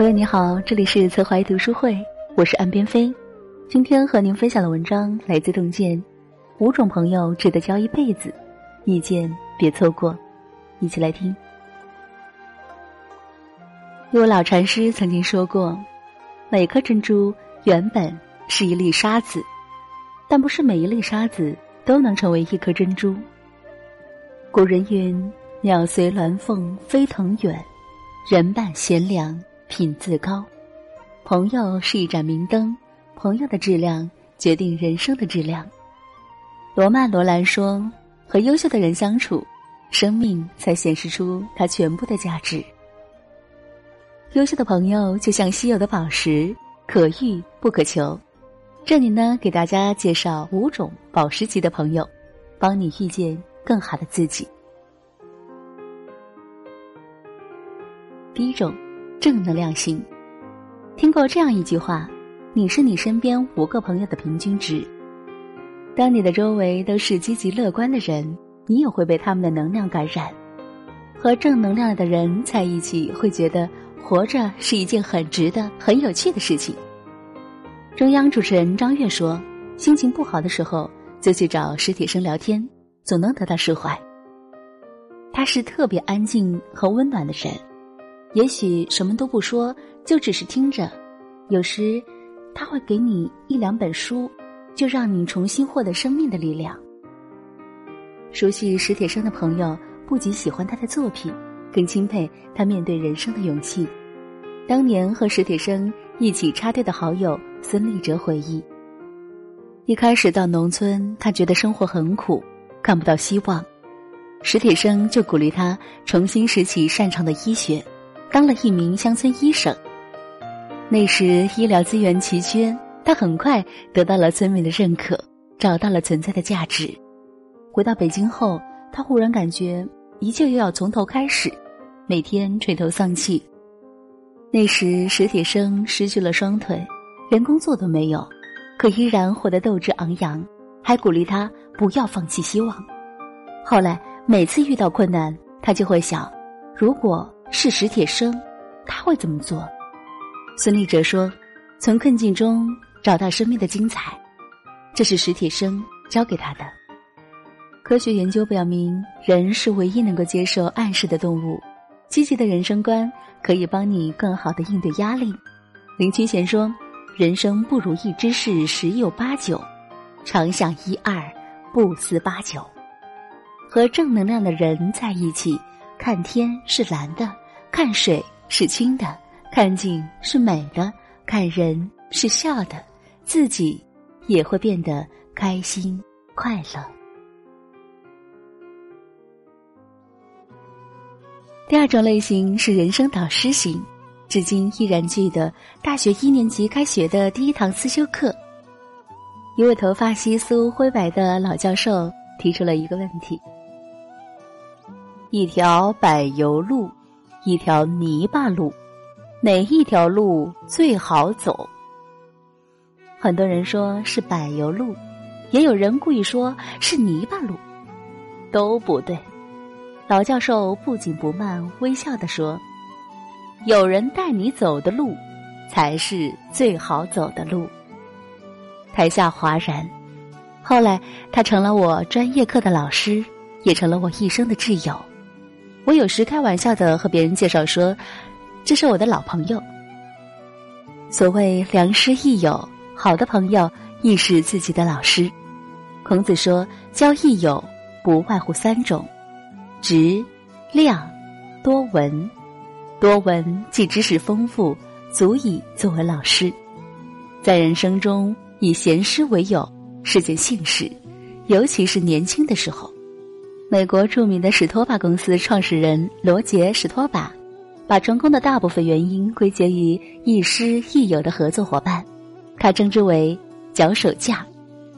朋友你好，这里是侧怀读书会，我是岸边飞。今天和您分享的文章来自洞见，五种朋友值得交一辈子，遇见别错过。一起来听。一位老禅师曾经说过，每颗珍珠原本是一粒沙子，但不是每一粒沙子都能成为一颗珍珠。古人云：“鸟随鸾凤飞腾远，人伴贤良。”品自高，朋友是一盏明灯，朋友的质量决定人生的质量。罗曼·罗兰说：“和优秀的人相处，生命才显示出它全部的价值。”优秀的朋友就像稀有的宝石，可遇不可求。这里呢，给大家介绍五种宝石级的朋友，帮你遇见更好的自己。第一种。正能量型，听过这样一句话：“你是你身边五个朋友的平均值。”当你的周围都是积极乐观的人，你也会被他们的能量感染。和正能量的人在一起，会觉得活着是一件很值得、很有趣的事情。中央主持人张悦说：“心情不好的时候，就去找史铁生聊天，总能得到释怀。”他是特别安静和温暖的人。也许什么都不说，就只是听着。有时，他会给你一两本书，就让你重新获得生命的力量。熟悉史铁生的朋友不仅喜欢他的作品，更钦佩他面对人生的勇气。当年和史铁生一起插队的好友孙立哲回忆：一开始到农村，他觉得生活很苦，看不到希望，史铁生就鼓励他重新拾起擅长的医学。当了一名乡村医生。那时医疗资源奇缺，他很快得到了村民的认可，找到了存在的价值。回到北京后，他忽然感觉一切又要从头开始，每天垂头丧气。那时史铁生失去了双腿，连工作都没有，可依然活得斗志昂扬，还鼓励他不要放弃希望。后来每次遇到困难，他就会想，如果。是史铁生，他会怎么做？孙立哲说：“从困境中找到生命的精彩，这是史铁生教给他的。”科学研究表明，人是唯一能够接受暗示的动物。积极的人生观可以帮你更好的应对压力。林清贤说：“人生不如意之事十有八九，常想一二，不思八九。”和正能量的人在一起，看天是蓝的。看水是清的，看景是美的，看人是笑的，自己也会变得开心快乐。第二种类型是人生导师型，至今依然记得大学一年级开学的第一堂思修课，一位头发稀疏灰白的老教授提出了一个问题：一条柏油路。一条泥巴路，哪一条路最好走？很多人说是柏油路，也有人故意说是泥巴路，都不对。老教授不紧不慢，微笑的说：“有人带你走的路，才是最好走的路。”台下哗然。后来，他成了我专业课的老师，也成了我一生的挚友。我有时开玩笑的和别人介绍说：“这是我的老朋友。”所谓良师益友，好的朋友亦是自己的老师。孔子说：“交益友不外乎三种：直、量、多闻。多闻即知识丰富，足以作为老师。在人生中，以贤师为友是件幸事，尤其是年轻的时候。”美国著名的史托巴公司创始人罗杰·史托巴，把成功的大部分原因归结于亦师亦友的合作伙伴，他称之为“脚手架”，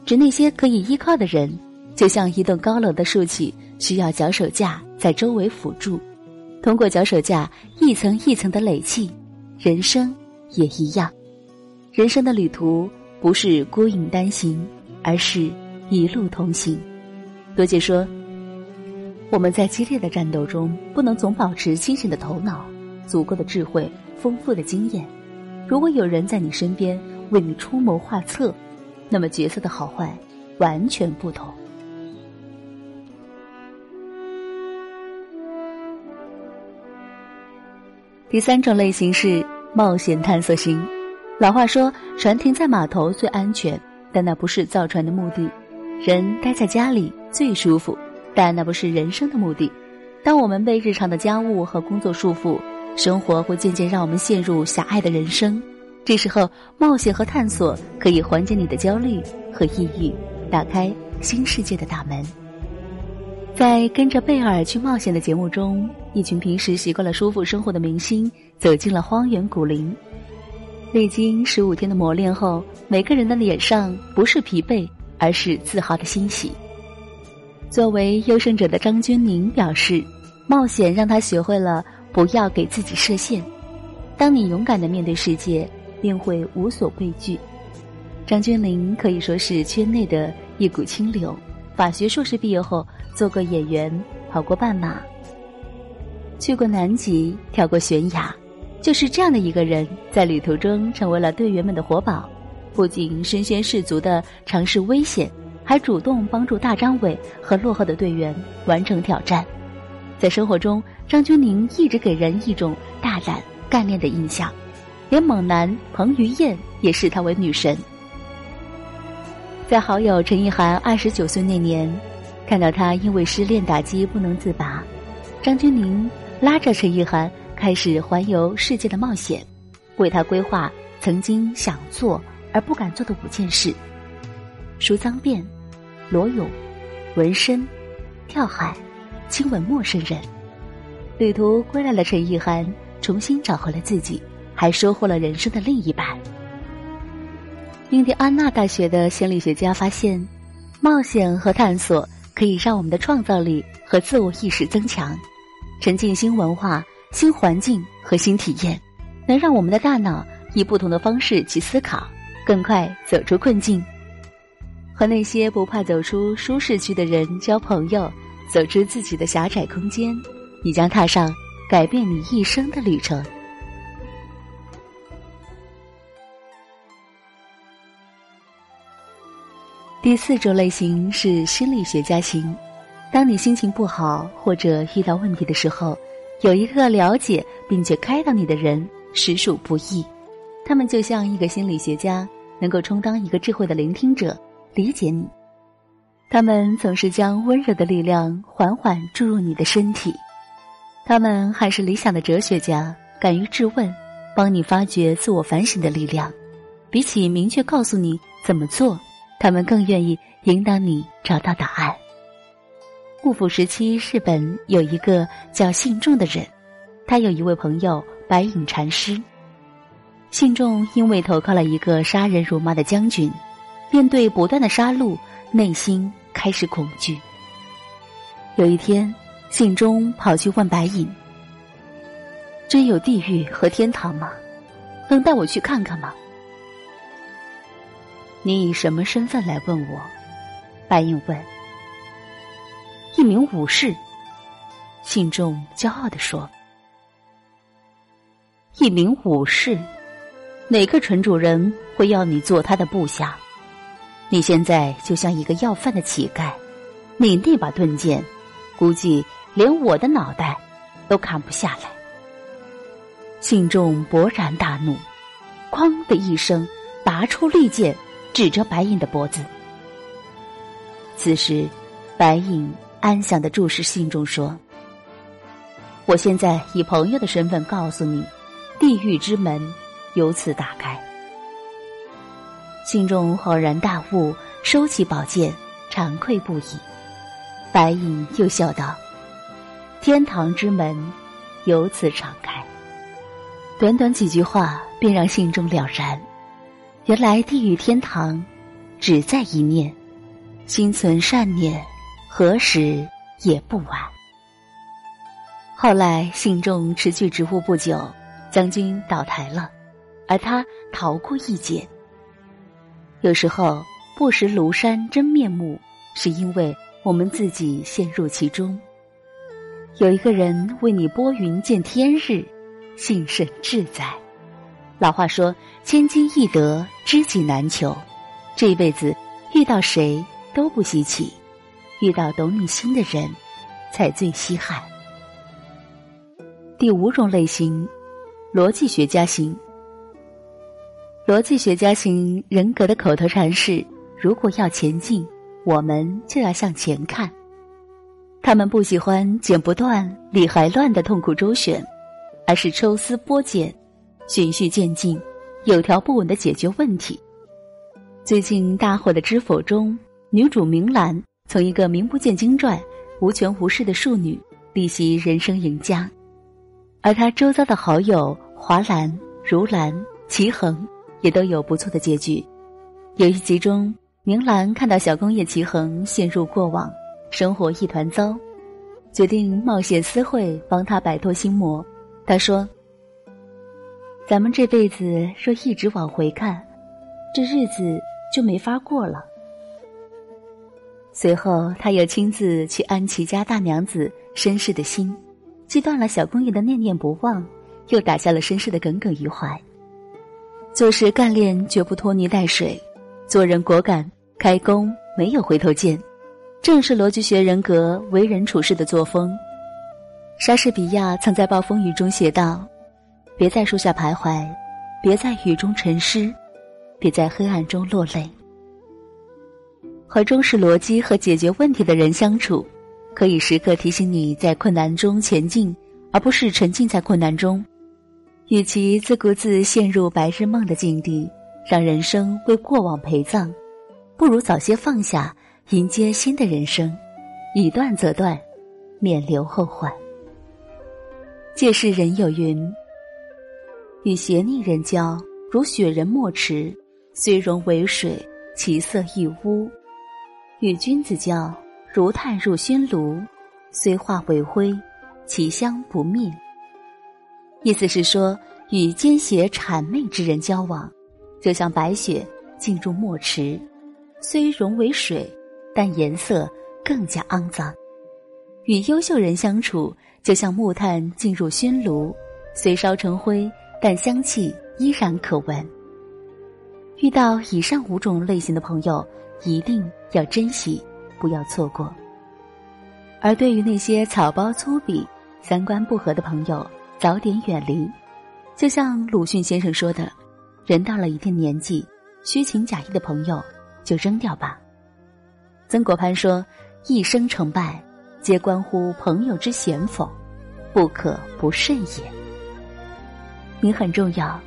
指那些可以依靠的人，就像一栋高楼的竖起需要脚手架在周围辅助，通过脚手架一层一层的累砌，人生也一样，人生的旅途不是孤影单行，而是一路同行。罗杰说。我们在激烈的战斗中，不能总保持清醒的头脑，足够的智慧、丰富的经验。如果有人在你身边为你出谋划策，那么角色的好坏完全不同。第三种类型是冒险探索型。老话说：“船停在码头最安全，但那不是造船的目的；人待在家里最舒服，但那不是人生的目的。”当我们被日常的家务和工作束缚，生活会渐渐让我们陷入狭隘的人生。这时候，冒险和探索可以缓解你的焦虑和抑郁，打开新世界的大门。在跟着贝尔去冒险的节目中，一群平时习惯了舒服生活的明星走进了荒原古林。历经十五天的磨练后，每个人的脸上不是疲惫，而是自豪的欣喜。作为优胜者的张钧甯表示，冒险让他学会了不要给自己设限。当你勇敢的面对世界，便会无所畏惧。张钧甯可以说是圈内的一股清流。法学硕士毕业后，做过演员，跑过半马，去过南极，跳过悬崖。就是这样的一个人，在旅途中成为了队员们的活宝，不仅身先士卒的尝试危险。还主动帮助大张伟和落后的队员完成挑战。在生活中，张钧甯一直给人一种大胆干练的印象，连猛男彭于晏也视她为女神。在好友陈意涵二十九岁那年，看到她因为失恋打击不能自拔，张钧甯拉着陈意涵开始环游世界的冒险，为她规划曾经想做而不敢做的五件事。梳脏辫、裸泳、纹身、跳海、亲吻陌生人。旅途归来的陈意涵重新找回了自己，还收获了人生的另一半。印第安纳大学的心理学家发现，冒险和探索可以让我们的创造力和自我意识增强，沉浸新文化、新环境和新体验，能让我们的大脑以不同的方式去思考，更快走出困境。和那些不怕走出舒适区的人交朋友，走出自己的狭窄空间，你将踏上改变你一生的旅程。第四种类型是心理学家型。当你心情不好或者遇到问题的时候，有一个了解并且开导你的人实属不易。他们就像一个心理学家，能够充当一个智慧的聆听者。理解你，他们总是将温柔的力量缓缓注入你的身体。他们还是理想的哲学家，敢于质问，帮你发掘自我反省的力量。比起明确告诉你怎么做，他们更愿意引导你找到答案。幕府时期，日本有一个叫信众的人，他有一位朋友白隐禅师。信众因为投靠了一个杀人如麻的将军。面对不断的杀戮，内心开始恐惧。有一天，信中跑去问白影：“真有地狱和天堂吗？能带我去看看吗？”你以什么身份来问我？白影问。一名武士。信中骄傲地说：“一名武士，哪个蠢主人会要你做他的部下？”你现在就像一个要饭的乞丐，你那把钝剑，估计连我的脑袋都砍不下来。信众勃然大怒，哐的一声，拔出利剑，指着白隐的脖子。此时，白隐安详的注视信众说：“我现在以朋友的身份告诉你，地狱之门由此打开。”心中恍然大悟，收起宝剑，惭愧不已。白影又笑道：“天堂之门由此敞开。”短短几句话，便让心中了然。原来地狱天堂只在一念，心存善念，何时也不晚。后来信众持续职务不久，将军倒台了，而他逃过一劫。有时候不识庐山真面目，是因为我们自己陷入其中。有一个人为你拨云见天日，幸甚至哉。老话说：“千金易得，知己难求。”这一辈子遇到谁都不稀奇，遇到懂你心的人，才最稀罕。第五种类型，逻辑学家型。逻辑学家型人格的口头禅是：“如果要前进，我们就要向前看。”他们不喜欢剪不断、理还乱的痛苦周旋，而是抽丝剥茧、循序渐进、有条不紊的解决问题。最近大火的《知否》中，女主明兰从一个名不见经传、无权无势的庶女，逆袭人生赢家，而她周遭的好友华兰、如兰、齐衡也都有不错的结局。有一集中，明兰看到小公爷齐衡陷入过往。生活一团糟，决定冒险私会帮他摆脱心魔。他说：“咱们这辈子若一直往回看，这日子就没法过了。”随后，他又亲自去安齐家大娘子申氏的心，既断了小公爷的念念不忘，又打下了申氏的耿耿于怀。做事干练，绝不拖泥带水；做人果敢，开弓没有回头箭。正是逻辑学人格为人处事的作风。莎士比亚曾在暴风雨中写道：“别在树下徘徊，别在雨中沉思，别在黑暗中落泪。”和重视逻辑和解决问题的人相处，可以时刻提醒你在困难中前进，而不是沉浸在困难中。与其自顾自陷入白日梦的境地，让人生为过往陪葬，不如早些放下。迎接新的人生，以断则断，免留后患。借世人有云：“与邪逆人交，如雪人墨池，虽溶为水，其色亦污；与君子交，如炭入熏炉，虽化为灰，其香不灭。”意思是说，与奸邪谄媚之人交往，就像白雪进入墨池，虽溶为水。但颜色更加肮脏。与优秀人相处，就像木炭进入熏炉，虽烧成灰，但香气依然可闻。遇到以上五种类型的朋友，一定要珍惜，不要错过。而对于那些草包粗鄙、三观不合的朋友，早点远离。就像鲁迅先生说的：“人到了一定年纪，虚情假意的朋友就扔掉吧。”曾国藩说：“一生成败，皆关乎朋友之贤否，不可不慎也。你很重要，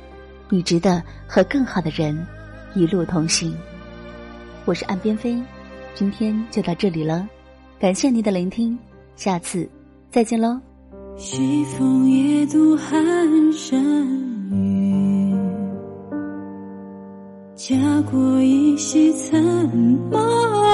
你值得和更好的人一路同行。”我是岸边飞，今天就到这里了，感谢您的聆听，下次再见喽。西风夜渡寒山雨，家国依稀残梦。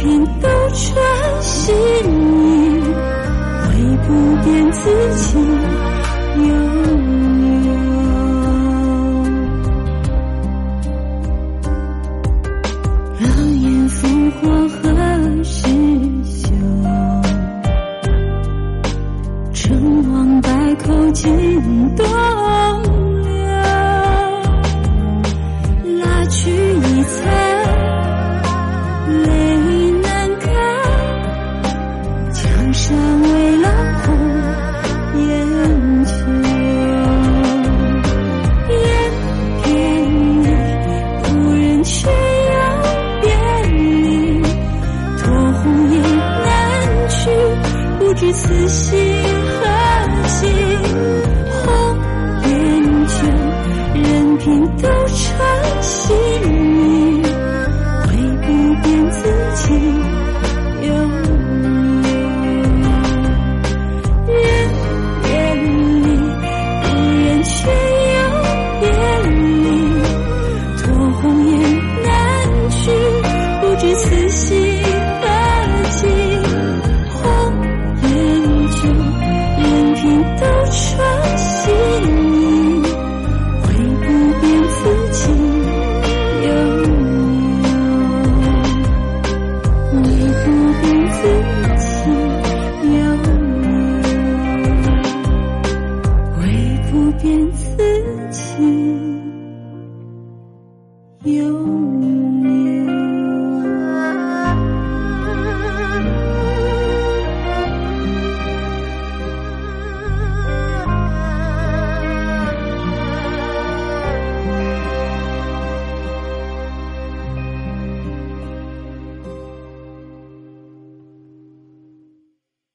任凭斗转星移，唯不变自己有。